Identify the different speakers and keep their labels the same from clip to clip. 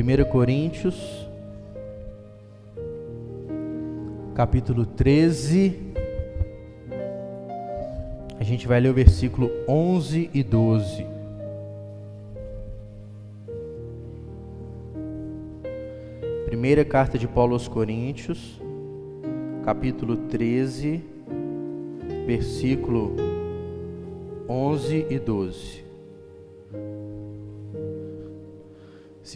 Speaker 1: 1 Coríntios, capítulo 13. A gente vai ler o versículo 11 e 12. Primeira carta de Paulo aos Coríntios, capítulo 13, versículo 11 e 12.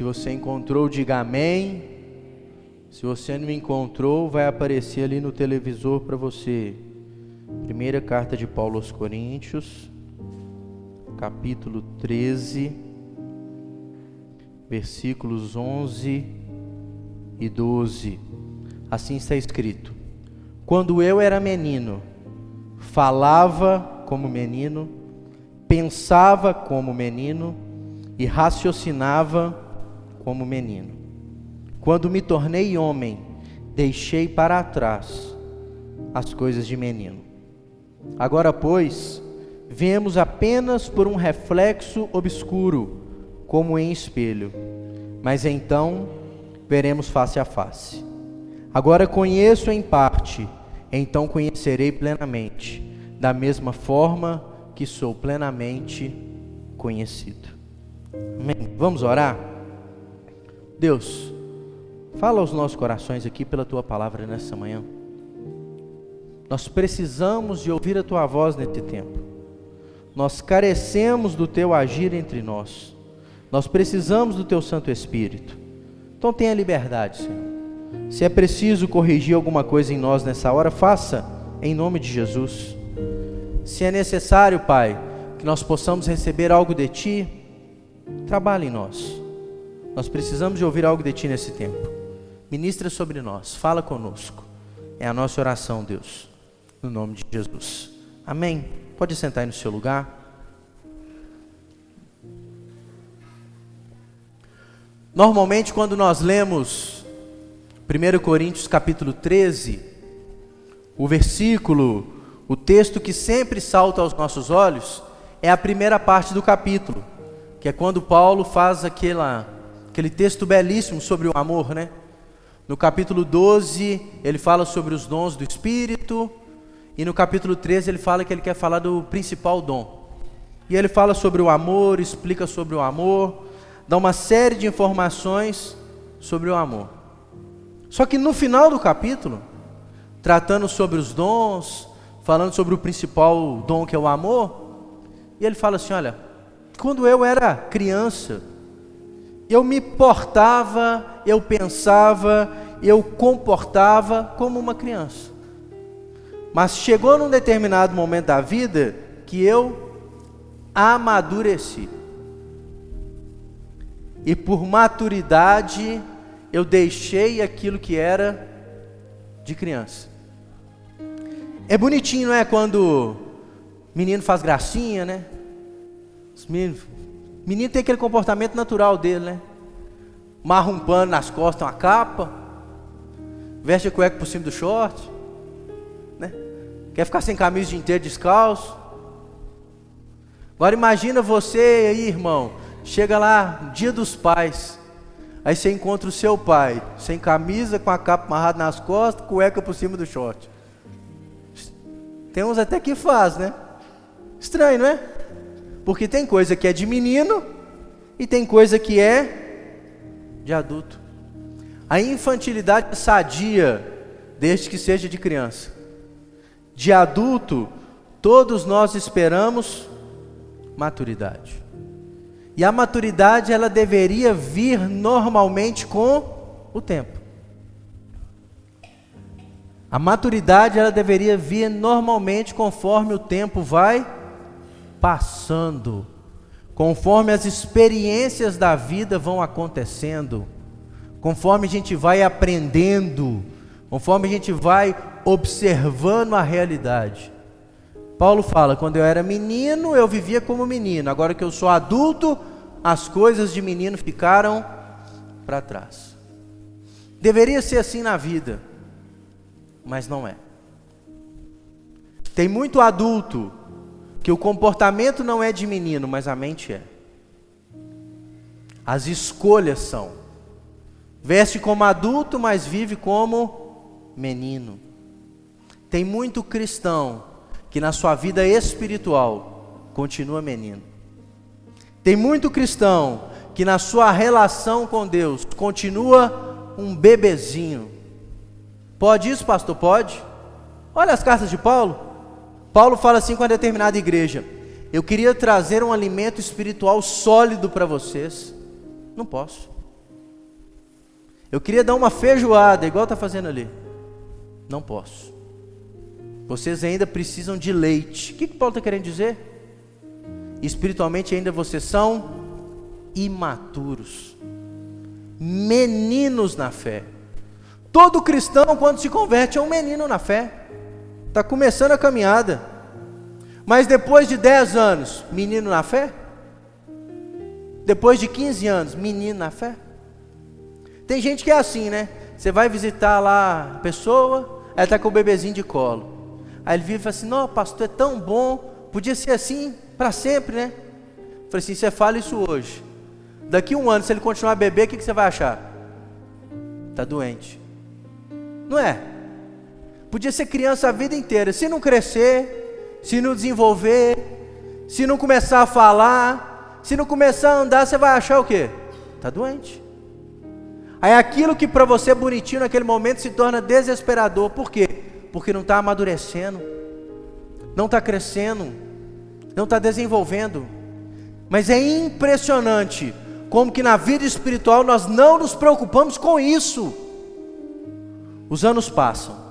Speaker 1: Se você encontrou, diga amém. Se você não encontrou, vai aparecer ali no televisor para você. Primeira carta de Paulo aos Coríntios, capítulo 13, versículos 11 e 12. Assim está escrito: Quando eu era menino, falava como menino, pensava como menino e raciocinava como menino. Quando me tornei homem, deixei para trás as coisas de menino. Agora, pois, vemos apenas por um reflexo obscuro, como em espelho, mas então veremos face a face. Agora conheço em parte, então conhecerei plenamente, da mesma forma que sou plenamente conhecido. Amém. Vamos orar? Deus, fala aos nossos corações aqui pela tua palavra nessa manhã. Nós precisamos de ouvir a tua voz nesse tempo. Nós carecemos do teu agir entre nós. Nós precisamos do teu Santo Espírito. Então tenha liberdade, Senhor. Se é preciso corrigir alguma coisa em nós nessa hora, faça em nome de Jesus. Se é necessário, Pai, que nós possamos receber algo de Ti, trabalhe em nós. Nós precisamos de ouvir algo de Ti nesse tempo. Ministra sobre nós, fala conosco. É a nossa oração, Deus, no nome de Jesus. Amém. Pode sentar aí no seu lugar. Normalmente, quando nós lemos 1 Coríntios capítulo 13, o versículo, o texto que sempre salta aos nossos olhos, é a primeira parte do capítulo, que é quando Paulo faz aquela aquele texto belíssimo sobre o amor, né? No capítulo 12, ele fala sobre os dons do Espírito, e no capítulo 13 ele fala que ele quer falar do principal dom. E ele fala sobre o amor, explica sobre o amor, dá uma série de informações sobre o amor. Só que no final do capítulo, tratando sobre os dons, falando sobre o principal dom que é o amor, e ele fala assim: olha, quando eu era criança, eu me portava, eu pensava, eu comportava como uma criança. Mas chegou num determinado momento da vida que eu amadureci. E por maturidade eu deixei aquilo que era de criança. É bonitinho, não é? Quando menino faz gracinha, né? Os meninos Menino tem aquele comportamento natural dele, né? Marra um pano nas costas, uma capa, veste a cueca por cima do short, né? Quer ficar sem camisa de inteiro descalço. Agora imagina você aí, irmão, chega lá, dia dos pais, aí você encontra o seu pai, sem camisa, com a capa amarrada nas costas, cueca por cima do short. Tem uns até que faz, né? Estranho, não é? Porque tem coisa que é de menino e tem coisa que é de adulto. A infantilidade é sadia, desde que seja de criança. De adulto, todos nós esperamos maturidade. E a maturidade ela deveria vir normalmente com o tempo. A maturidade ela deveria vir normalmente conforme o tempo vai passando, conforme as experiências da vida vão acontecendo, conforme a gente vai aprendendo, conforme a gente vai observando a realidade. Paulo fala: quando eu era menino, eu vivia como menino, agora que eu sou adulto, as coisas de menino ficaram para trás. Deveria ser assim na vida, mas não é. Tem muito adulto que o comportamento não é de menino, mas a mente é. As escolhas são. Veste como adulto, mas vive como menino. Tem muito cristão que na sua vida espiritual continua menino. Tem muito cristão que na sua relação com Deus continua um bebezinho. Pode isso, pastor? Pode? Olha as cartas de Paulo. Paulo fala assim com a determinada igreja: Eu queria trazer um alimento espiritual sólido para vocês. Não posso. Eu queria dar uma feijoada, igual está fazendo ali. Não posso. Vocês ainda precisam de leite. O que, que Paulo está querendo dizer? Espiritualmente ainda vocês são imaturos, meninos na fé. Todo cristão, quando se converte, é um menino na fé. Está começando a caminhada. Mas depois de 10 anos, menino na fé? Depois de 15 anos, menino na fé? Tem gente que é assim, né? Você vai visitar lá a pessoa, ela está com o bebezinho de colo. Aí ele vive e fala assim: Não, pastor, é tão bom, podia ser assim para sempre, né? Eu falei assim: Você fala isso hoje. Daqui um ano, se ele continuar a beber, o que, que você vai achar? Está doente. Não é? Podia ser criança a vida inteira. Se não crescer, se não desenvolver, se não começar a falar, se não começar a andar, você vai achar o quê? Está doente. Aí aquilo que para você é bonitinho naquele momento se torna desesperador. Por quê? Porque não está amadurecendo, não está crescendo, não está desenvolvendo. Mas é impressionante como que na vida espiritual nós não nos preocupamos com isso. Os anos passam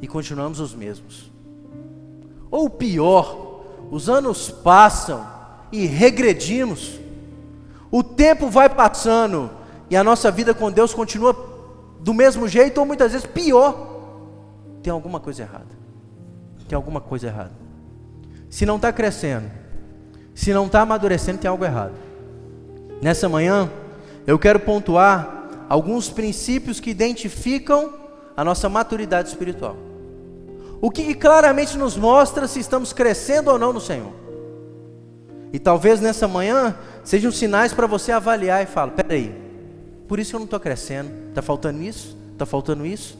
Speaker 1: e continuamos os mesmos. Ou pior, os anos passam e regredimos. O tempo vai passando e a nossa vida com Deus continua do mesmo jeito ou muitas vezes pior, tem alguma coisa errada. Tem alguma coisa errada. Se não está crescendo, se não está amadurecendo, tem algo errado. Nessa manhã, eu quero pontuar alguns princípios que identificam a nossa maturidade espiritual. O que claramente nos mostra se estamos crescendo ou não no Senhor. E talvez nessa manhã sejam sinais para você avaliar e falar: peraí, por isso eu não estou crescendo. Está faltando isso? Está faltando isso?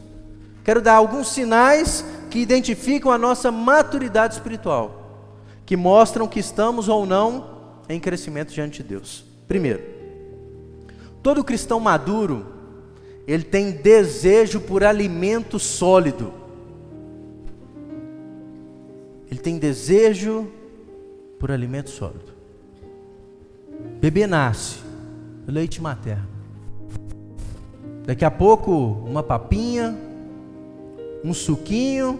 Speaker 1: Quero dar alguns sinais que identificam a nossa maturidade espiritual, que mostram que estamos ou não em crescimento diante de Deus. Primeiro, todo cristão maduro, ele tem desejo por alimento sólido. Ele tem desejo por alimento sólido. Bebê nasce, leite materno. Daqui a pouco, uma papinha, um suquinho.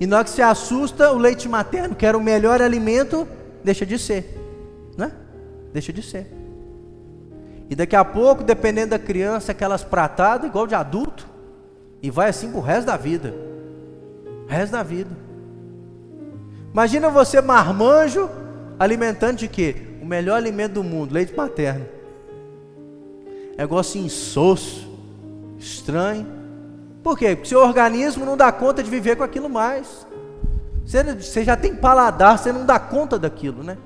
Speaker 1: E na hora que se assusta, o leite materno, que era o melhor alimento, deixa de ser. Né? Deixa de ser. E daqui a pouco, dependendo da criança, aquelas pratadas, igual de adulto. E vai assim pro resto da vida. Resto da vida. Imagina você marmanjo alimentando de quê? O melhor alimento do mundo, leite materno negócio insosso, estranho. Por quê? Porque seu organismo não dá conta de viver com aquilo mais. Você, você já tem paladar, você não dá conta daquilo, né?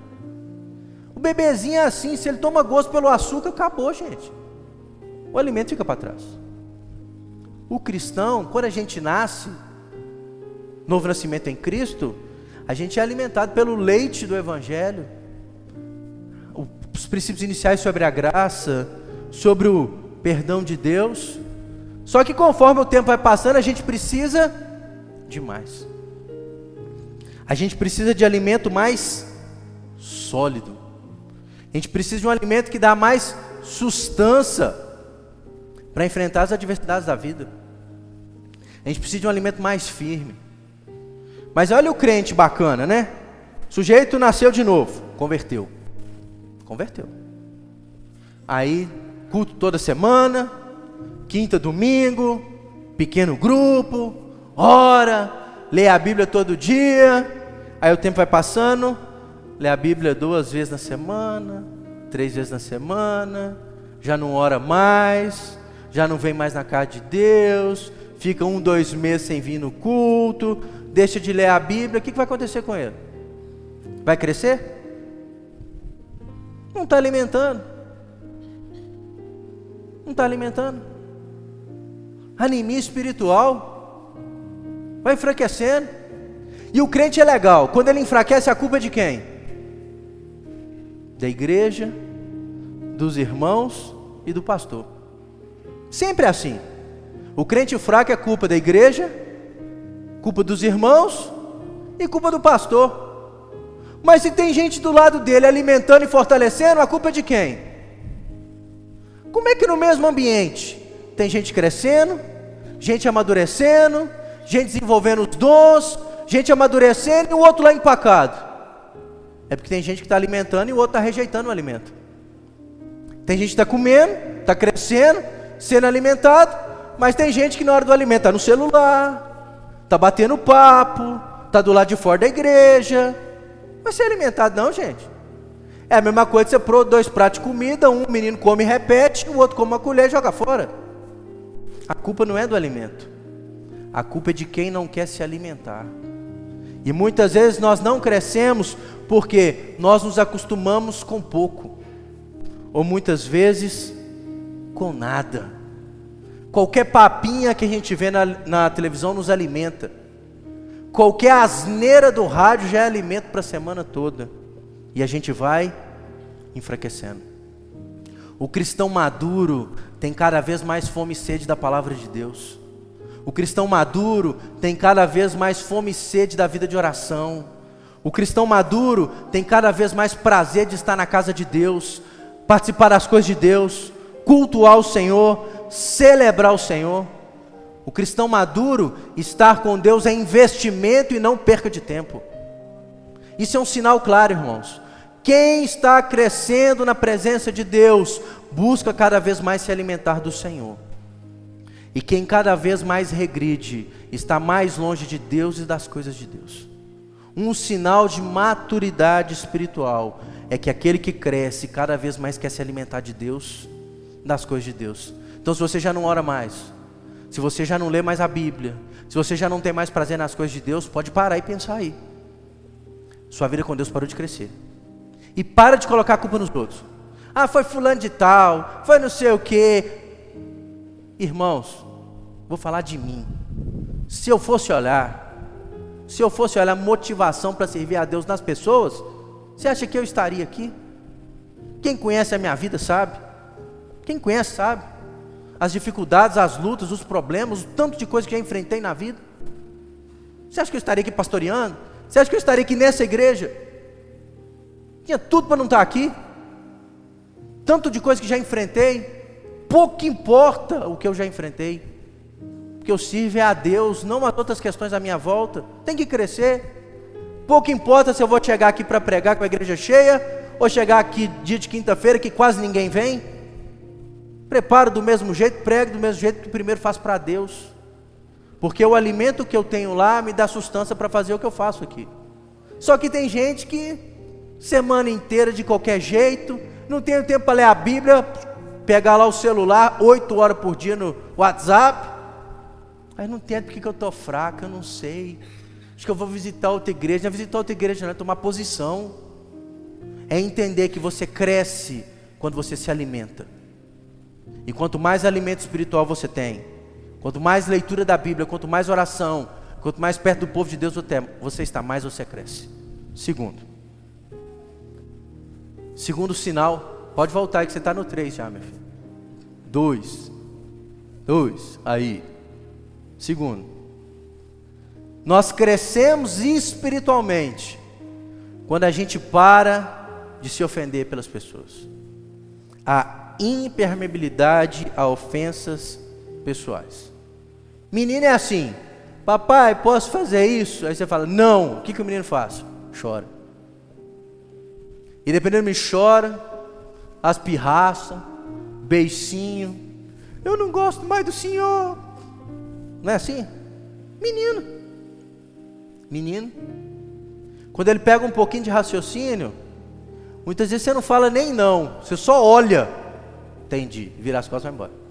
Speaker 1: O bebezinho é assim, se ele toma gosto pelo açúcar, acabou, gente. O alimento fica para trás. O cristão, quando a gente nasce, novo nascimento em Cristo, a gente é alimentado pelo leite do Evangelho, os princípios iniciais sobre a graça, sobre o perdão de Deus. Só que conforme o tempo vai passando, a gente precisa de mais. A gente precisa de alimento mais sólido. A gente precisa de um alimento que dá mais sustância para enfrentar as adversidades da vida. A gente precisa de um alimento mais firme. Mas olha o crente bacana, né? O sujeito nasceu de novo, converteu. Converteu. Aí culto toda semana, quinta, domingo, pequeno grupo, ora, lê a Bíblia todo dia. Aí o tempo vai passando, lê a Bíblia duas vezes na semana, três vezes na semana, já não ora mais, já não vem mais na casa de Deus, fica um, dois meses sem vir no culto, deixa de ler a Bíblia, o que vai acontecer com ele? Vai crescer? Não está alimentando. Não está alimentando. Anemia espiritual. Vai enfraquecendo. E o crente é legal. Quando ele enfraquece, a culpa é de quem? Da igreja, dos irmãos e do pastor. Sempre é assim. O crente fraco é culpa da igreja, culpa dos irmãos e culpa do pastor. Mas se tem gente do lado dele alimentando e fortalecendo, a culpa é de quem? Como é que no mesmo ambiente tem gente crescendo, gente amadurecendo, gente desenvolvendo os dons, gente amadurecendo e o outro lá empacado? É porque tem gente que está alimentando e o outro está rejeitando o alimento. Tem gente que está comendo, está crescendo, sendo alimentado, mas tem gente que na hora do alimento está no celular, está batendo papo, está do lado de fora da igreja. Vai ser alimentado, não, gente. É a mesma coisa você pôr dois pratos de comida, um menino come e repete, o outro come uma colher e joga fora. A culpa não é do alimento, a culpa é de quem não quer se alimentar. E muitas vezes nós não crescemos porque nós nos acostumamos com pouco ou muitas vezes com nada. Qualquer papinha que a gente vê na, na televisão nos alimenta. Qualquer asneira do rádio já é alimento para a semana toda. E a gente vai enfraquecendo. O cristão maduro tem cada vez mais fome e sede da palavra de Deus. O cristão maduro tem cada vez mais fome e sede da vida de oração. O cristão maduro tem cada vez mais prazer de estar na casa de Deus, participar das coisas de Deus, cultuar o Senhor, celebrar o Senhor. O cristão maduro, estar com Deus é investimento e não perca de tempo. Isso é um sinal claro, irmãos. Quem está crescendo na presença de Deus, busca cada vez mais se alimentar do Senhor. E quem cada vez mais regride, está mais longe de Deus e das coisas de Deus. Um sinal de maturidade espiritual é que aquele que cresce cada vez mais quer se alimentar de Deus, das coisas de Deus. Então, se você já não ora mais, se você já não lê mais a Bíblia, se você já não tem mais prazer nas coisas de Deus, pode parar e pensar aí. Sua vida com Deus parou de crescer. E para de colocar a culpa nos outros. Ah, foi fulano de tal, foi não sei o quê. Irmãos, vou falar de mim. Se eu fosse olhar, se eu fosse olhar motivação para servir a Deus nas pessoas, você acha que eu estaria aqui? Quem conhece a minha vida sabe. Quem conhece sabe. As dificuldades, as lutas, os problemas, o tanto de coisa que já enfrentei na vida. Você acha que eu estaria aqui pastoreando? Você acha que eu estaria aqui nessa igreja? Tinha tudo para não estar aqui. Tanto de coisa que já enfrentei. Pouco importa o que eu já enfrentei. Porque eu sirvo é a Deus, não a outras questões à minha volta. Tem que crescer. Pouco importa se eu vou chegar aqui para pregar com a igreja cheia, ou chegar aqui dia de quinta-feira que quase ninguém vem. Preparo do mesmo jeito, prego do mesmo jeito que primeiro faço para Deus. Porque o alimento que eu tenho lá me dá sustância para fazer o que eu faço aqui. Só que tem gente que semana inteira de qualquer jeito, não tem tempo para ler a Bíblia, pegar lá o celular oito horas por dia no WhatsApp. Aí não entendo porque que eu estou fraco, eu não sei. Acho que eu vou visitar outra igreja. Não é visitar outra igreja, não é tomar posição. É entender que você cresce quando você se alimenta. E quanto mais alimento espiritual você tem, quanto mais leitura da Bíblia, quanto mais oração, quanto mais perto do povo de Deus você está, mais você cresce. Segundo. Segundo sinal, pode voltar aí que você está no 3 já, meu filho. Dois. Dois. Aí. Segundo. Nós crescemos espiritualmente quando a gente para de se ofender pelas pessoas. A impermeabilidade a ofensas pessoais. Menino é assim: Papai, posso fazer isso? Aí você fala: Não. O que, que o menino faz? Chora. E dependendo me chora, as pirraças, beicinho. Eu não gosto mais do Senhor. Não é assim? Menino menino. Quando ele pega um pouquinho de raciocínio, muitas vezes você não fala nem não, você só olha. Entendi, vira as costas e vai embora.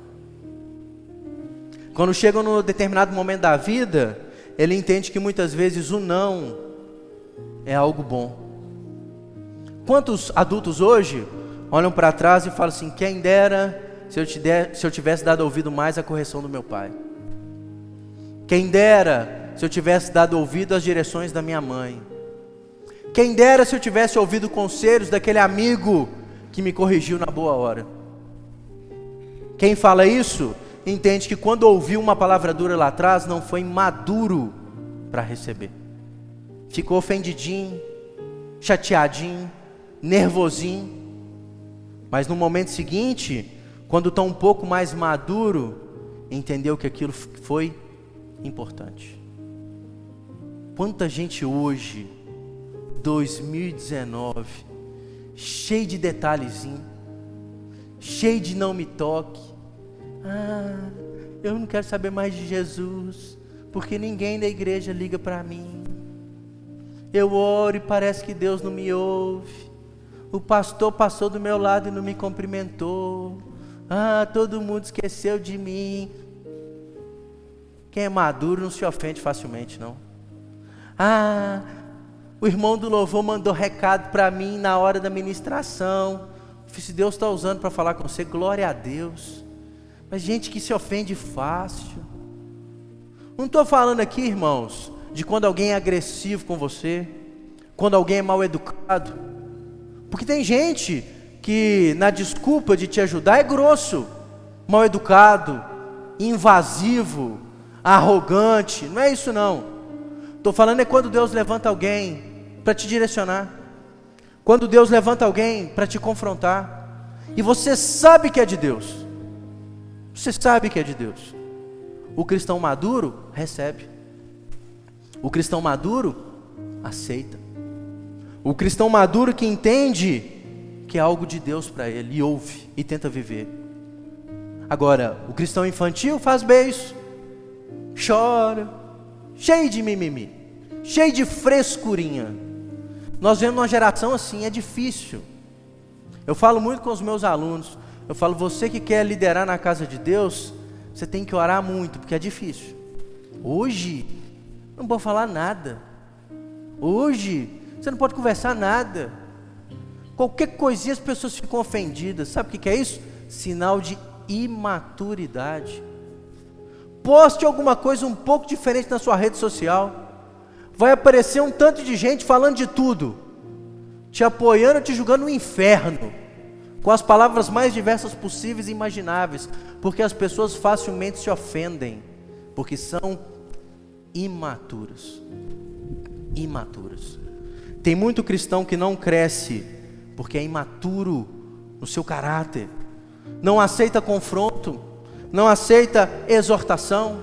Speaker 1: Quando chega num determinado momento da vida, ele entende que muitas vezes o não é algo bom. Quantos adultos hoje olham para trás e falam assim: quem dera se eu, der, se eu tivesse dado ouvido mais à correção do meu pai. Quem dera se eu tivesse dado ouvido às direções da minha mãe. Quem dera se eu tivesse ouvido conselhos daquele amigo que me corrigiu na boa hora. Quem fala isso entende que quando ouviu uma palavra dura lá atrás, não foi maduro para receber. Ficou ofendidinho, chateadinho, nervosinho. Mas no momento seguinte, quando está um pouco mais maduro, entendeu que aquilo foi importante. Quanta gente hoje 2019, cheio de detalhezinho, cheio de não me toque. Ah, eu não quero saber mais de Jesus, porque ninguém da igreja liga para mim. Eu oro e parece que Deus não me ouve. O pastor passou do meu lado e não me cumprimentou. Ah, todo mundo esqueceu de mim. Quem é maduro não se ofende facilmente, não. Ah, o irmão do louvor mandou recado para mim na hora da ministração. Se Deus está usando para falar com você, glória a Deus. Mas gente que se ofende fácil. Não estou falando aqui, irmãos, de quando alguém é agressivo com você, quando alguém é mal educado. Porque tem gente que, na desculpa de te ajudar, é grosso, mal educado, invasivo, arrogante. Não é isso, não. Estou falando é quando Deus levanta alguém para te direcionar. Quando Deus levanta alguém para te confrontar. E você sabe que é de Deus. Você sabe que é de Deus. O cristão maduro recebe. O cristão maduro aceita. O cristão maduro que entende que é algo de Deus para ele e ouve e tenta viver. Agora, o cristão infantil faz beijo, chora, cheio de mimimi, cheio de frescurinha. Nós vemos uma geração assim, é difícil. Eu falo muito com os meus alunos. Eu falo, você que quer liderar na casa de Deus, você tem que orar muito, porque é difícil. Hoje, não vou falar nada. Hoje, você não pode conversar nada. Qualquer coisinha as pessoas ficam ofendidas. Sabe o que é isso? Sinal de imaturidade. Poste alguma coisa um pouco diferente na sua rede social. Vai aparecer um tanto de gente falando de tudo, te apoiando, te julgando no inferno, com as palavras mais diversas possíveis e imagináveis, porque as pessoas facilmente se ofendem, porque são imaturas. Imaturas. Tem muito cristão que não cresce porque é imaturo no seu caráter, não aceita confronto, não aceita exortação.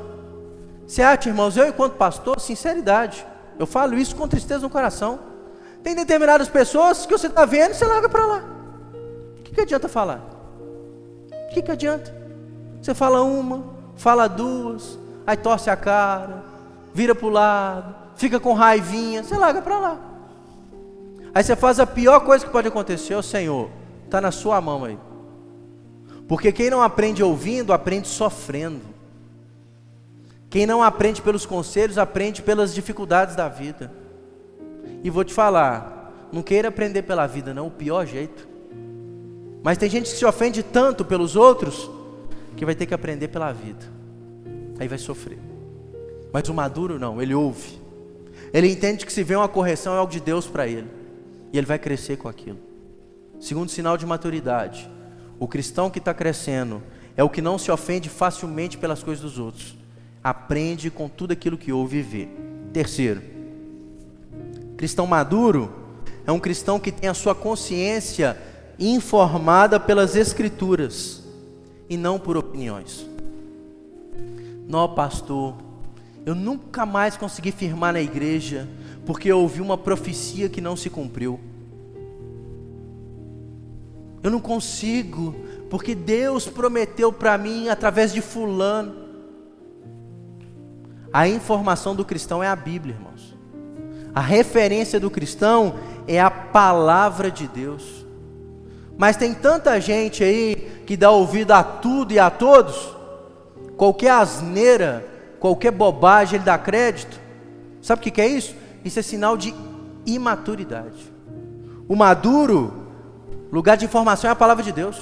Speaker 1: Você acha, irmãos, eu enquanto pastor, sinceridade, eu falo isso com tristeza no coração. Tem determinadas pessoas que você está vendo e você larga para lá. O que, que adianta falar? O que, que adianta? Você fala uma, fala duas, aí torce a cara, vira para o lado, fica com raivinha, você larga para lá. Aí você faz a pior coisa que pode acontecer, o Senhor, está na sua mão aí. Porque quem não aprende ouvindo, aprende sofrendo. Quem não aprende pelos conselhos, aprende pelas dificuldades da vida. E vou te falar, não queira aprender pela vida, não, o pior jeito. Mas tem gente que se ofende tanto pelos outros, que vai ter que aprender pela vida. Aí vai sofrer. Mas o maduro não, ele ouve. Ele entende que se vê uma correção é algo de Deus para ele. E ele vai crescer com aquilo. Segundo sinal de maturidade, o cristão que está crescendo é o que não se ofende facilmente pelas coisas dos outros. Aprende com tudo aquilo que ouve e vê. Terceiro, cristão maduro é um cristão que tem a sua consciência informada pelas escrituras e não por opiniões. Não, pastor, eu nunca mais consegui firmar na igreja porque eu ouvi uma profecia que não se cumpriu. Eu não consigo, porque Deus prometeu para mim através de Fulano. A informação do cristão é a Bíblia, irmãos. A referência do cristão é a palavra de Deus. Mas tem tanta gente aí que dá ouvido a tudo e a todos, qualquer asneira, qualquer bobagem ele dá crédito. Sabe o que é isso? Isso é sinal de imaturidade. O maduro Lugar de informação é a palavra de Deus.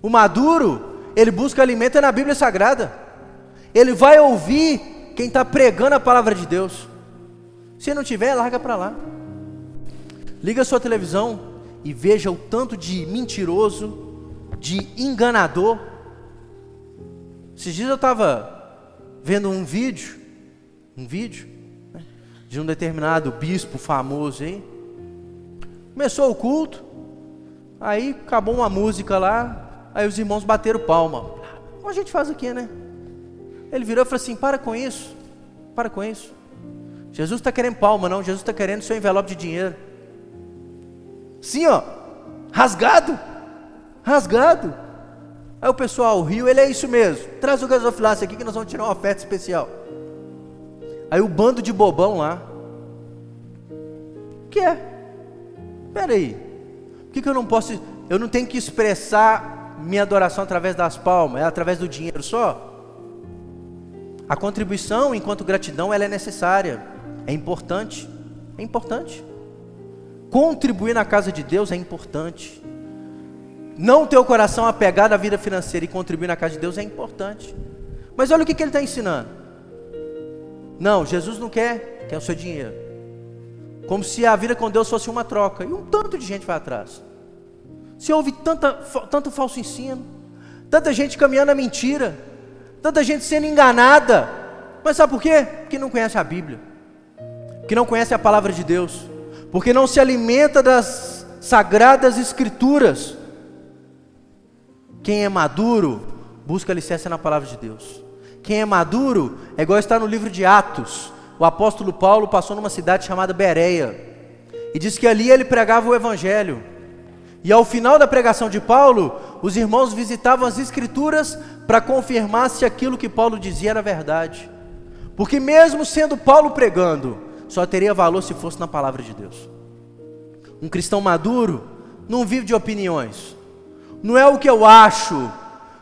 Speaker 1: O maduro, ele busca alimento na Bíblia Sagrada. Ele vai ouvir quem está pregando a palavra de Deus. Se não tiver, larga para lá. Liga sua televisão e veja o tanto de mentiroso, de enganador. Esses dias eu estava vendo um vídeo, um vídeo, né, de um determinado bispo famoso aí. Começou o culto, aí acabou uma música lá, aí os irmãos bateram palma. Como a gente faz aqui, né? Ele virou e falou assim: para com isso, para com isso. Jesus está querendo palma, não, Jesus está querendo seu envelope de dinheiro. Sim, ó, rasgado, rasgado. Aí o pessoal riu, ele é isso mesmo. Traz o gasofilácio aqui que nós vamos tirar uma oferta especial. Aí o bando de bobão lá. O que é? Espera aí. Por que, que eu não posso. Eu não tenho que expressar minha adoração através das palmas, é através do dinheiro só? A contribuição, enquanto gratidão, ela é necessária, é importante. É importante. Contribuir na casa de Deus é importante. Não ter o coração apegado à vida financeira e contribuir na casa de Deus é importante. Mas olha o que, que ele está ensinando. Não, Jesus não quer, quer o seu dinheiro. Como se a vida com Deus fosse uma troca. E um tanto de gente vai atrás. Se houve tanta, tanto falso ensino, tanta gente caminhando a mentira, tanta gente sendo enganada. Mas sabe por quê? Porque não conhece a Bíblia, porque não conhece a palavra de Deus, porque não se alimenta das sagradas Escrituras. Quem é maduro, busca licença na palavra de Deus. Quem é maduro é igual está no livro de Atos o apóstolo Paulo passou numa cidade chamada Bereia e diz que ali ele pregava o evangelho. E ao final da pregação de Paulo, os irmãos visitavam as escrituras para confirmar se aquilo que Paulo dizia era verdade. Porque mesmo sendo Paulo pregando, só teria valor se fosse na palavra de Deus. Um cristão maduro não vive de opiniões. Não é o que eu acho,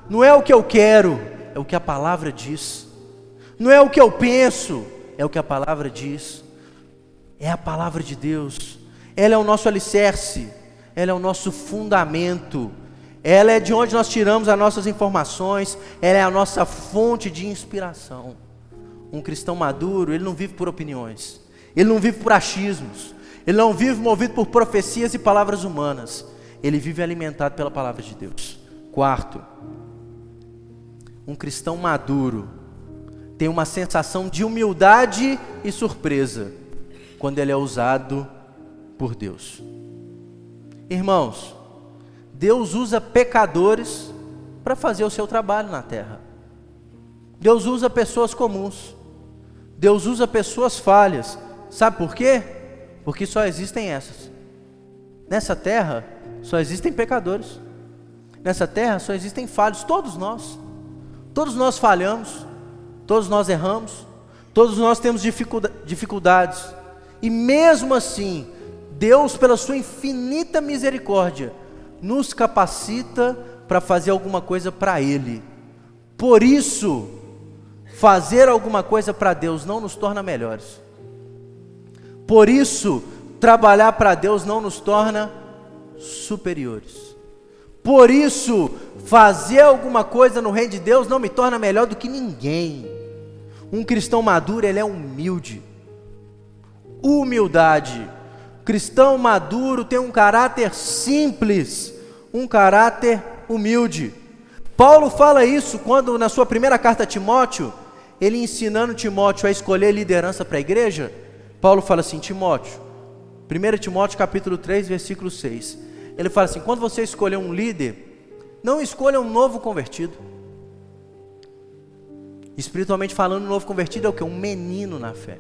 Speaker 1: não é o que eu quero, é o que a palavra diz. Não é o que eu penso, é o que a palavra diz, é a palavra de Deus, ela é o nosso alicerce, ela é o nosso fundamento, ela é de onde nós tiramos as nossas informações, ela é a nossa fonte de inspiração. Um cristão maduro, ele não vive por opiniões, ele não vive por achismos, ele não vive movido por profecias e palavras humanas, ele vive alimentado pela palavra de Deus. Quarto, um cristão maduro, tem uma sensação de humildade e surpresa quando ele é usado por Deus. Irmãos, Deus usa pecadores para fazer o seu trabalho na terra. Deus usa pessoas comuns. Deus usa pessoas falhas. Sabe por quê? Porque só existem essas. Nessa terra só existem pecadores. Nessa terra só existem falhos, todos nós. Todos nós falhamos. Todos nós erramos, todos nós temos dificuldades, e mesmo assim, Deus, pela Sua infinita misericórdia, nos capacita para fazer alguma coisa para Ele. Por isso, fazer alguma coisa para Deus não nos torna melhores. Por isso, trabalhar para Deus não nos torna superiores. Por isso, fazer alguma coisa no reino de Deus não me torna melhor do que ninguém. Um cristão maduro, ele é humilde. Humildade. Cristão maduro tem um caráter simples, um caráter humilde. Paulo fala isso quando, na sua primeira carta a Timóteo, ele ensinando Timóteo a escolher liderança para a igreja. Paulo fala assim: Timóteo, 1 Timóteo capítulo 3, versículo 6. Ele fala assim: quando você escolher um líder, não escolha um novo convertido Espiritualmente falando, o novo convertido é o que? Um menino na fé.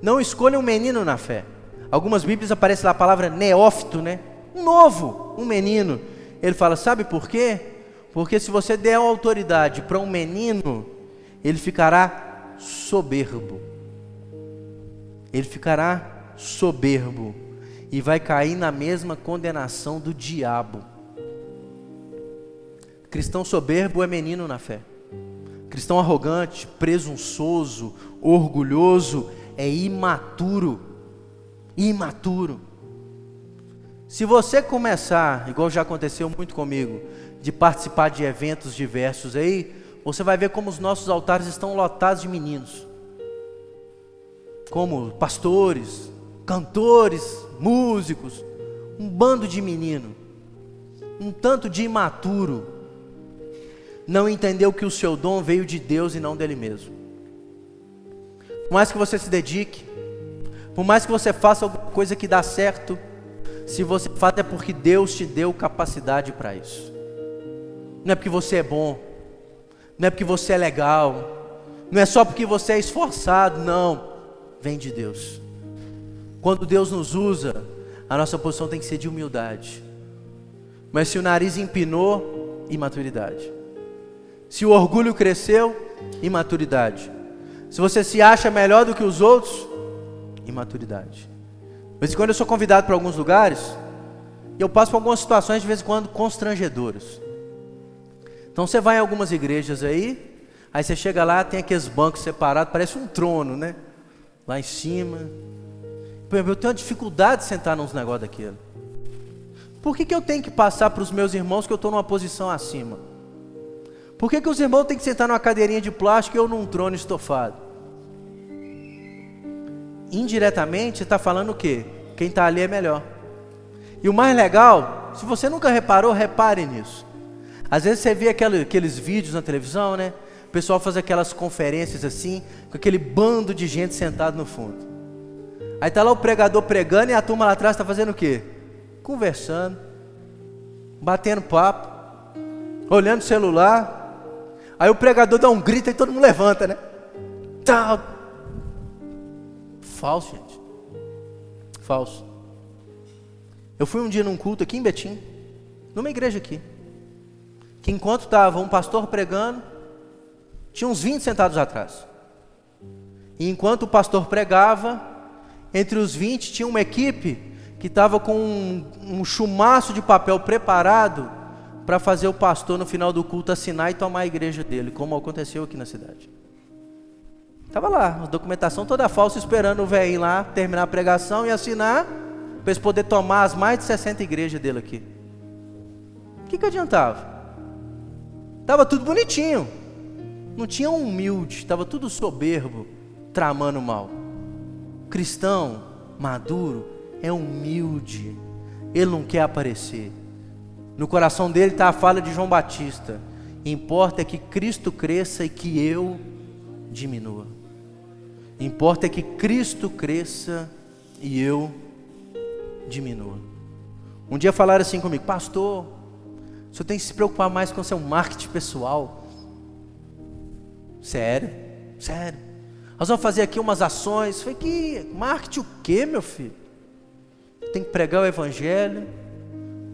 Speaker 1: Não escolha um menino na fé. Algumas Bíblias aparece lá a palavra neófito, né? Um novo, um menino. Ele fala, sabe por quê? Porque se você der autoridade para um menino, ele ficará soberbo. Ele ficará soberbo e vai cair na mesma condenação do diabo. Cristão soberbo é menino na fé. Cristão arrogante, presunçoso, orgulhoso, é imaturo. Imaturo. Se você começar, igual já aconteceu muito comigo, de participar de eventos diversos aí, você vai ver como os nossos altares estão lotados de meninos. Como pastores, cantores, músicos, um bando de menino, um tanto de imaturo, não entendeu que o seu dom veio de Deus e não dele mesmo. Por mais que você se dedique, por mais que você faça alguma coisa que dá certo, se você faz é porque Deus te deu capacidade para isso. Não é porque você é bom, não é porque você é legal, não é só porque você é esforçado, não. Vem de Deus. Quando Deus nos usa, a nossa posição tem que ser de humildade. Mas se o nariz empinou, imaturidade. Se o orgulho cresceu, imaturidade. Se você se acha melhor do que os outros, imaturidade. Mas quando eu sou convidado para alguns lugares, eu passo por algumas situações de vez em quando constrangedoras. Então você vai em algumas igrejas aí, aí você chega lá, tem aqueles bancos separados, parece um trono, né? Lá em cima. Eu tenho uma dificuldade de sentar nos negócios daquilo. Por que, que eu tenho que passar para os meus irmãos que eu estou numa posição acima? Por que, que os irmãos têm que sentar numa cadeirinha de plástico e eu num trono estofado? Indiretamente, está falando o quê? Quem está ali é melhor. E o mais legal, se você nunca reparou, repare nisso. Às vezes você vê aquele, aqueles vídeos na televisão, né? O pessoal faz aquelas conferências assim, com aquele bando de gente sentado no fundo. Aí tá lá o pregador pregando e a turma lá atrás está fazendo o quê? Conversando, batendo papo, olhando o celular. Aí o pregador dá um grito e todo mundo levanta, né? Tal. Falso, gente. Falso. Eu fui um dia num culto aqui em Betim, numa igreja aqui que enquanto estava um pastor pregando, tinha uns 20 sentados atrás. E enquanto o pastor pregava, entre os 20 tinha uma equipe que estava com um, um chumaço de papel preparado para fazer o pastor no final do culto assinar e tomar a igreja dele, como aconteceu aqui na cidade. Estava lá, a documentação toda falsa, esperando o velhinho lá terminar a pregação e assinar, para eles poderem tomar as mais de 60 igrejas dele aqui. O que, que adiantava? Estava tudo bonitinho. Não tinha um humilde, estava tudo soberbo, tramando mal. Cristão maduro é humilde. Ele não quer aparecer. No coração dele está a fala de João Batista. Importa é que Cristo cresça e que eu diminua. Importa é que Cristo cresça e eu diminua. Um dia falaram assim comigo, pastor, o senhor tem que se preocupar mais com o seu marketing pessoal. Sério? Sério. Nós vamos fazer aqui umas ações. Falei, que marketing o quê, meu filho? Tem que pregar o evangelho,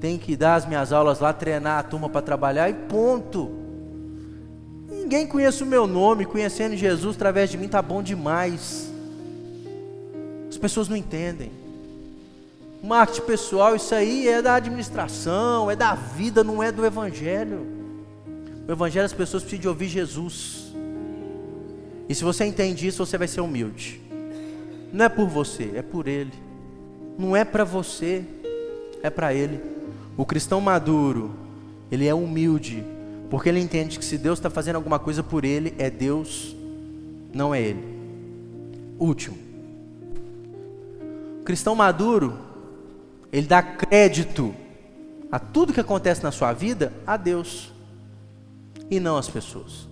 Speaker 1: tem que dar as minhas aulas lá, treinar a turma para trabalhar e ponto. Ninguém conhece o meu nome, conhecendo Jesus através de mim tá bom demais. As pessoas não entendem. Marketing pessoal, isso aí é da administração, é da vida, não é do Evangelho. O Evangelho as pessoas precisam de ouvir Jesus. E se você entende isso, você vai ser humilde. Não é por você, é por Ele. Não é para você, é para Ele. O cristão maduro, ele é humilde, porque ele entende que se Deus está fazendo alguma coisa por ele, é Deus, não é ele. Último. O cristão maduro, ele dá crédito a tudo que acontece na sua vida a Deus e não às pessoas.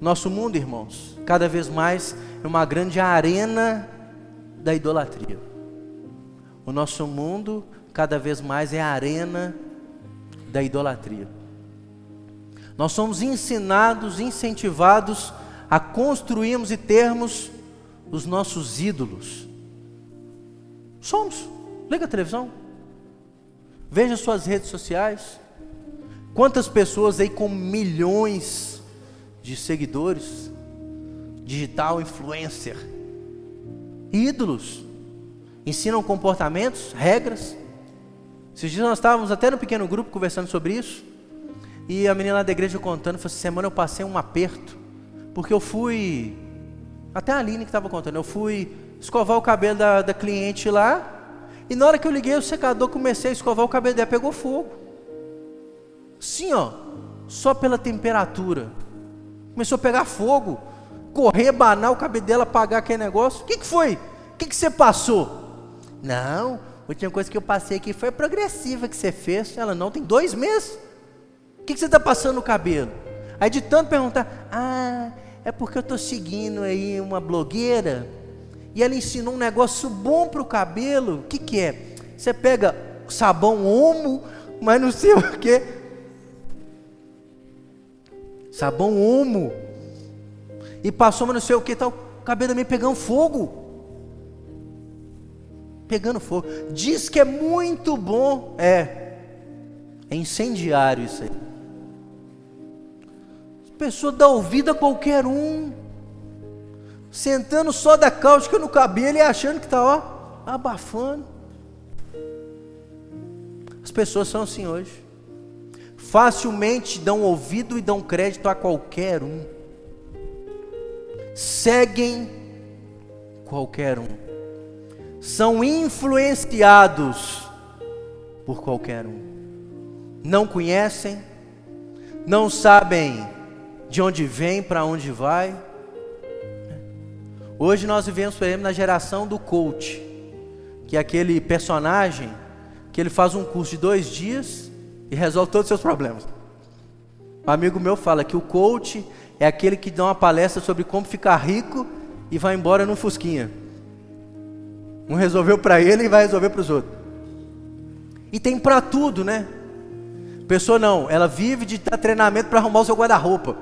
Speaker 1: Nosso mundo, irmãos, cada vez mais é uma grande arena da idolatria. O nosso mundo, cada vez mais, é a arena da idolatria. Nós somos ensinados, incentivados a construirmos e termos os nossos ídolos. Somos. Liga a televisão. Veja suas redes sociais. Quantas pessoas aí com milhões de seguidores, digital influencer, ídolos, ensinam comportamentos, regras. Esses dias nós estávamos até no pequeno grupo conversando sobre isso. E a menina lá da igreja contando, falou: essa semana eu passei um aperto, porque eu fui. Até a Aline que estava contando, eu fui escovar o cabelo da, da cliente lá, E na hora que eu liguei o secador, comecei a escovar o cabelo dela, pegou fogo. Sim, ó, só pela temperatura. Começou a pegar fogo, correr, banar o cabelo dela, apagar aquele negócio. O que, que foi? O que, que você passou? Não, a última coisa que eu passei aqui foi progressiva que você fez. Ela não, tem dois meses. O que, que você está passando no cabelo? Aí de tanto perguntar, ah, é porque eu estou seguindo aí uma blogueira e ela ensinou um negócio bom para o cabelo. O que, que é? Você pega sabão homo, mas não sei o que. Sabão homo. E passou, mas não sei o que, tal. O cabelo também pegando fogo. Pegando fogo. Diz que é muito bom. É. É incendiário isso aí. As pessoas dão ouvido a qualquer um sentando só da cáustica no cabelo e achando que está, ó, abafando. As pessoas são assim hoje. Facilmente dão ouvido e dão crédito a qualquer um. Seguem qualquer um. São influenciados por qualquer um. Não conhecem, não sabem de onde vem, para onde vai Hoje nós vivemos, por exemplo, na geração do coach, que é aquele personagem que ele faz um curso de dois dias e resolve todos os seus problemas. Um amigo meu fala que o coach é aquele que dá uma palestra sobre como ficar rico e vai embora num fusquinha. Um resolveu para ele e vai resolver para os outros. E tem para tudo, né? Pessoa não, ela vive de dar treinamento para arrumar o seu guarda-roupa.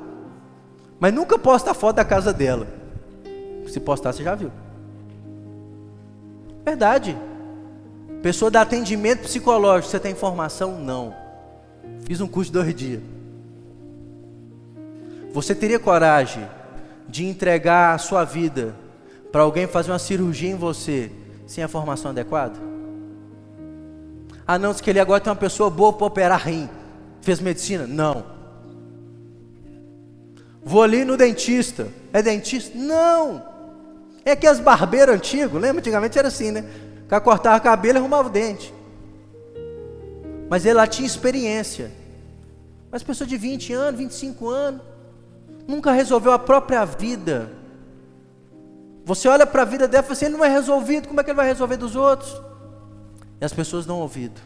Speaker 1: Mas nunca posta a foto da casa dela. Se postar, você já viu. Verdade. Pessoa dá atendimento psicológico, você tem informação? Não. Fiz um curso de dois dias. Você teria coragem de entregar a sua vida para alguém fazer uma cirurgia em você sem a formação adequada? Ah, não, diz que ele agora tem uma pessoa boa para operar rim. Fez medicina? Não. Vou ali no dentista. É dentista? Não. É que as barbeiras antigos, lembra? Antigamente era assim, né? O cara cortava o cabelo e arrumava o dente. Mas ele lá tinha experiência. Mas pessoa de 20 anos, 25 anos, nunca resolveu a própria vida. Você olha para a vida dela e fala assim, ele não é resolvido, como é que ele vai resolver dos outros? E as pessoas dão ouvido.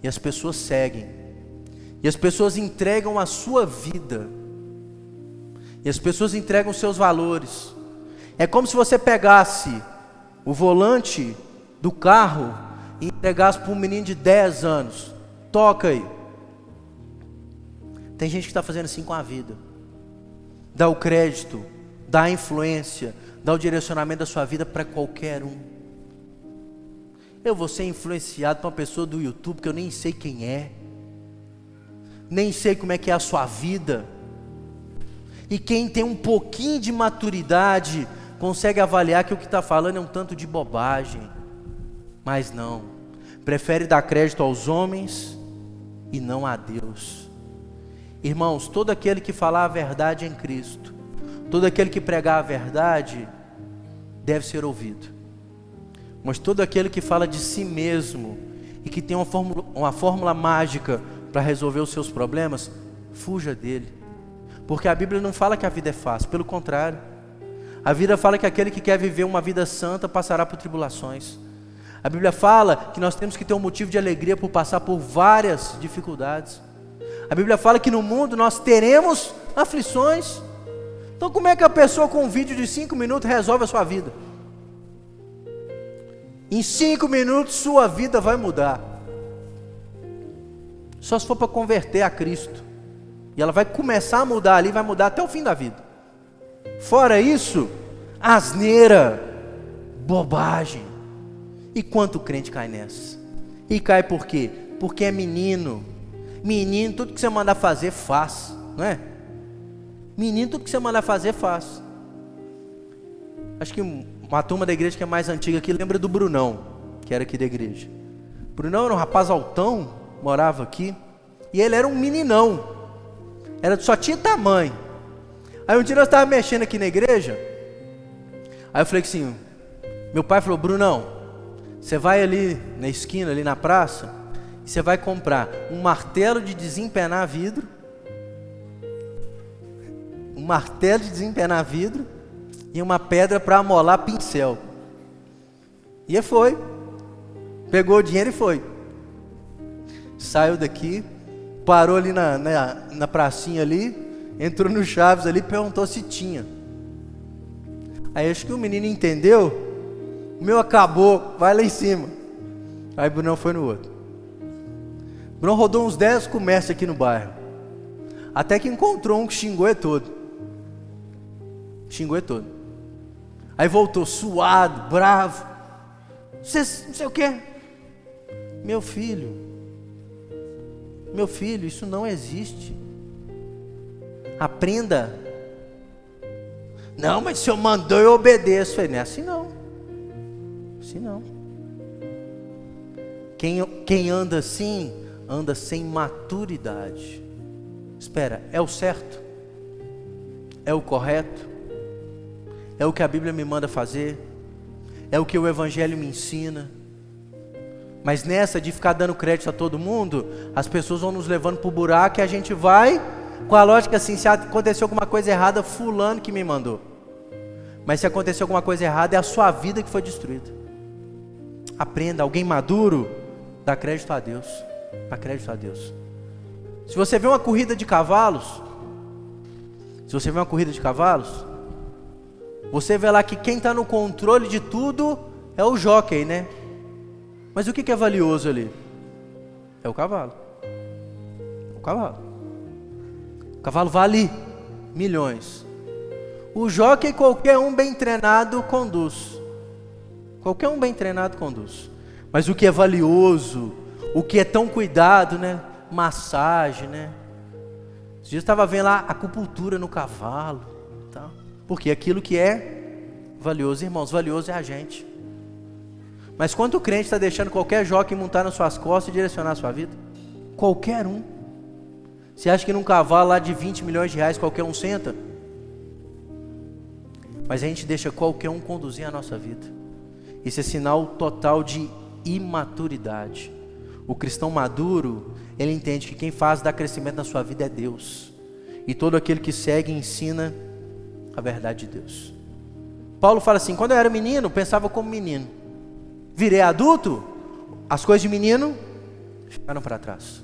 Speaker 1: E as pessoas seguem. E as pessoas entregam a sua vida. E as pessoas entregam seus valores. É como se você pegasse o volante do carro e entregasse para um menino de 10 anos. Toca aí. Tem gente que está fazendo assim com a vida. Dá o crédito, dá a influência, dá o direcionamento da sua vida para qualquer um. Eu vou ser influenciado por uma pessoa do YouTube que eu nem sei quem é, nem sei como é que é a sua vida. E quem tem um pouquinho de maturidade consegue avaliar que o que está falando é um tanto de bobagem, mas não, prefere dar crédito aos homens e não a Deus. Irmãos, todo aquele que falar a verdade em Cristo, todo aquele que pregar a verdade, deve ser ouvido, mas todo aquele que fala de si mesmo e que tem uma fórmula, uma fórmula mágica para resolver os seus problemas, fuja dele, porque a Bíblia não fala que a vida é fácil, pelo contrário. A Bíblia fala que aquele que quer viver uma vida santa passará por tribulações. A Bíblia fala que nós temos que ter um motivo de alegria por passar por várias dificuldades. A Bíblia fala que no mundo nós teremos aflições. Então, como é que a pessoa com um vídeo de cinco minutos resolve a sua vida? Em cinco minutos, sua vida vai mudar. Só se for para converter a Cristo. E ela vai começar a mudar ali, vai mudar até o fim da vida. Fora isso, asneira, bobagem. E quanto crente cai nessa? E cai por quê? Porque é menino. Menino, tudo que você mandar fazer, faz, não é? Menino, tudo que você mandar fazer, faz. Acho que uma turma da igreja que é mais antiga aqui lembra do Brunão, que era aqui da igreja. Brunão era um rapaz altão, morava aqui, e ele era um meninão. Era só tinha tamanho. Aí um dia nós estávamos mexendo aqui na igreja. Aí eu falei assim: meu pai falou, Brunão, Você vai ali na esquina, ali na praça, e você vai comprar um martelo de desempenar vidro, martelo de desempenar vidro e uma pedra para amolar pincel. E foi. Pegou o dinheiro e foi. Saiu daqui, parou ali na, na, na pracinha ali, entrou no Chaves ali, perguntou se tinha. Aí acho que o menino entendeu, o meu acabou, vai lá em cima. Aí Brunão foi no outro. O Bruno rodou uns 10 comércios aqui no bairro. Até que encontrou um que xingou é todo. Xingou é todo. Aí voltou suado, bravo. Você não sei o que. Meu filho, meu filho, isso não existe. Aprenda. Não, mas se eu mandou, eu obedeço. falei, não é assim não. Assim não. Quem, quem anda assim, anda sem maturidade. Espera, é o certo? É o correto? É o que a Bíblia me manda fazer? É o que o Evangelho me ensina? Mas nessa de ficar dando crédito a todo mundo, as pessoas vão nos levando para o buraco e a gente vai com a lógica assim: se aconteceu alguma coisa errada, Fulano que me mandou. Mas se aconteceu alguma coisa errada, é a sua vida que foi destruída. Aprenda, alguém maduro, dá crédito a Deus. Dá crédito a Deus. Se você vê uma corrida de cavalos, se você vê uma corrida de cavalos, você vê lá que quem está no controle de tudo é o jockey, né? Mas o que é valioso ali? É o cavalo. O cavalo. O cavalo vale milhões. O jockey, qualquer um bem treinado, conduz. Qualquer um bem treinado conduz. Mas o que é valioso, o que é tão cuidado, né? Massagem, né? Esses dias estava vendo lá acupuntura no cavalo. Tá? Porque aquilo que é valioso, irmãos, valioso é a gente. Mas quanto crente está deixando qualquer jockey montar nas suas costas e direcionar a sua vida? Qualquer um. Você acha que num cavalo lá de 20 milhões de reais qualquer um senta? Mas a gente deixa qualquer um conduzir a nossa vida. Isso é sinal total de imaturidade. O cristão maduro, ele entende que quem faz dar crescimento na sua vida é Deus. E todo aquele que segue ensina a verdade de Deus. Paulo fala assim: quando eu era menino, pensava como menino virei adulto, as coisas de menino ficaram para trás.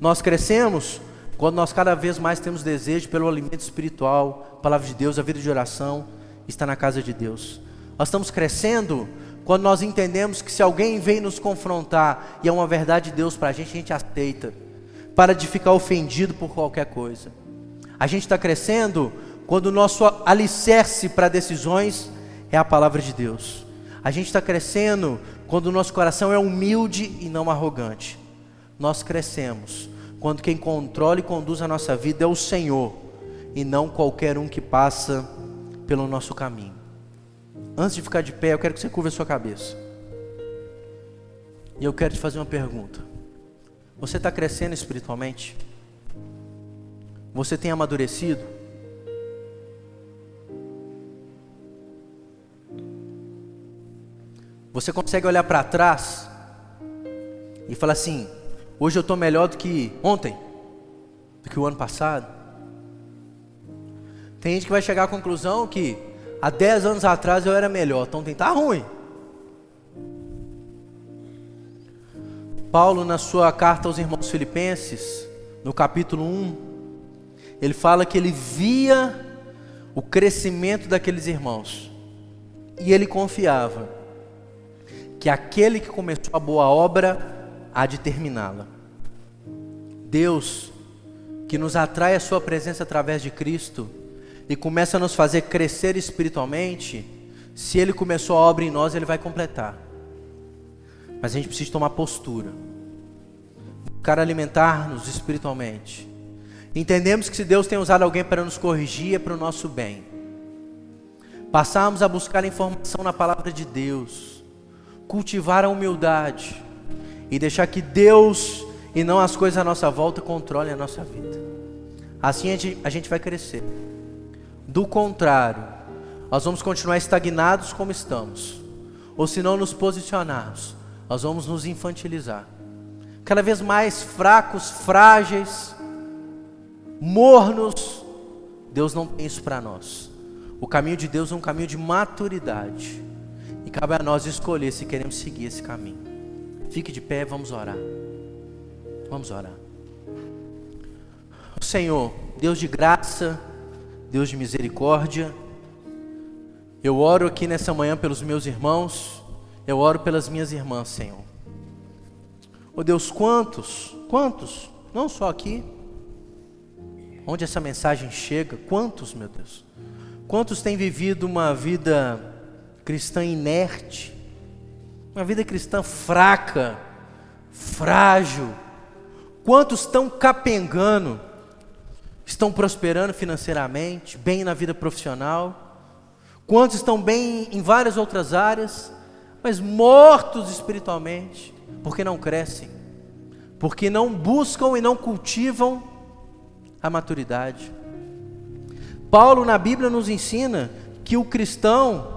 Speaker 1: Nós crescemos quando nós cada vez mais temos desejo pelo alimento espiritual, palavra de Deus, a vida de oração está na casa de Deus. Nós estamos crescendo quando nós entendemos que se alguém vem nos confrontar e é uma verdade de Deus para a gente, a gente aceita, para de ficar ofendido por qualquer coisa. A gente está crescendo quando o nosso alicerce para decisões é a palavra de Deus. A gente está crescendo quando o nosso coração é humilde e não arrogante. Nós crescemos quando quem controla e conduz a nossa vida é o Senhor e não qualquer um que passa pelo nosso caminho. Antes de ficar de pé, eu quero que você curva a sua cabeça. E eu quero te fazer uma pergunta. Você está crescendo espiritualmente? Você tem amadurecido? Você consegue olhar para trás e falar assim: hoje eu estou melhor do que ontem, do que o ano passado. Tem gente que vai chegar à conclusão que há 10 anos atrás eu era melhor, então tá ruim. Paulo, na sua carta aos irmãos filipenses, no capítulo 1, ele fala que ele via o crescimento daqueles irmãos e ele confiava que aquele que começou a boa obra há de terminá-la. Deus, que nos atrai a Sua presença através de Cristo e começa a nos fazer crescer espiritualmente, se Ele começou a obra em nós, Ele vai completar. Mas a gente precisa tomar postura, buscar alimentar-nos espiritualmente. Entendemos que se Deus tem usado alguém para nos corrigir, é para o nosso bem. Passarmos a buscar informação na palavra de Deus cultivar a humildade e deixar que Deus e não as coisas à nossa volta controlem a nossa vida. Assim a gente, a gente vai crescer. Do contrário, nós vamos continuar estagnados como estamos, ou se não nos posicionarmos, nós vamos nos infantilizar. Cada vez mais fracos, frágeis, mornos. Deus não tem isso para nós. O caminho de Deus é um caminho de maturidade. E cabe a nós escolher se queremos seguir esse caminho. Fique de pé, vamos orar. Vamos orar. Senhor, Deus de graça, Deus de misericórdia, eu oro aqui nessa manhã pelos meus irmãos, eu oro pelas minhas irmãs, Senhor. Oh Deus, quantos, quantos, não só aqui, onde essa mensagem chega, quantos, meu Deus, quantos têm vivido uma vida cristã inerte, uma vida cristã fraca, frágil, quantos estão capengando, estão prosperando financeiramente, bem na vida profissional, quantos estão bem em várias outras áreas, mas mortos espiritualmente, porque não crescem, porque não buscam e não cultivam a maturidade. Paulo na Bíblia nos ensina que o cristão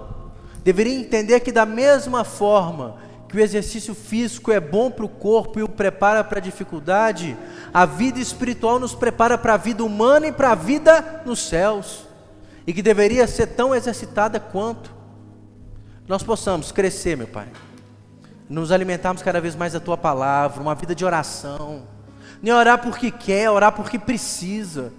Speaker 1: deveria entender que, da mesma forma que o exercício físico é bom para o corpo e o prepara para a dificuldade, a vida espiritual nos prepara para a vida humana e para a vida nos céus, e que deveria ser tão exercitada quanto nós possamos crescer, meu Pai, nos alimentarmos cada vez mais da Tua palavra, uma vida de oração. Nem orar porque quer, orar porque precisa.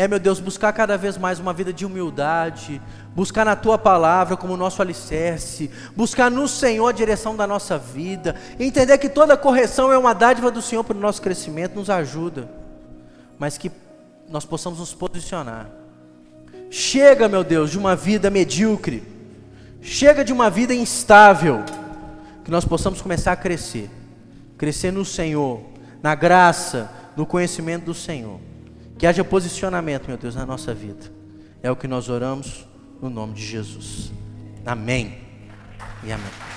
Speaker 1: É, meu Deus, buscar cada vez mais uma vida de humildade, buscar na tua palavra como nosso alicerce, buscar no Senhor a direção da nossa vida, entender que toda correção é uma dádiva do Senhor para o nosso crescimento, nos ajuda, mas que nós possamos nos posicionar. Chega, meu Deus, de uma vida medíocre, chega de uma vida instável, que nós possamos começar a crescer, crescer no Senhor, na graça, no conhecimento do Senhor. Que haja posicionamento, meu Deus, na nossa vida. É o que nós oramos no nome de Jesus. Amém e amém.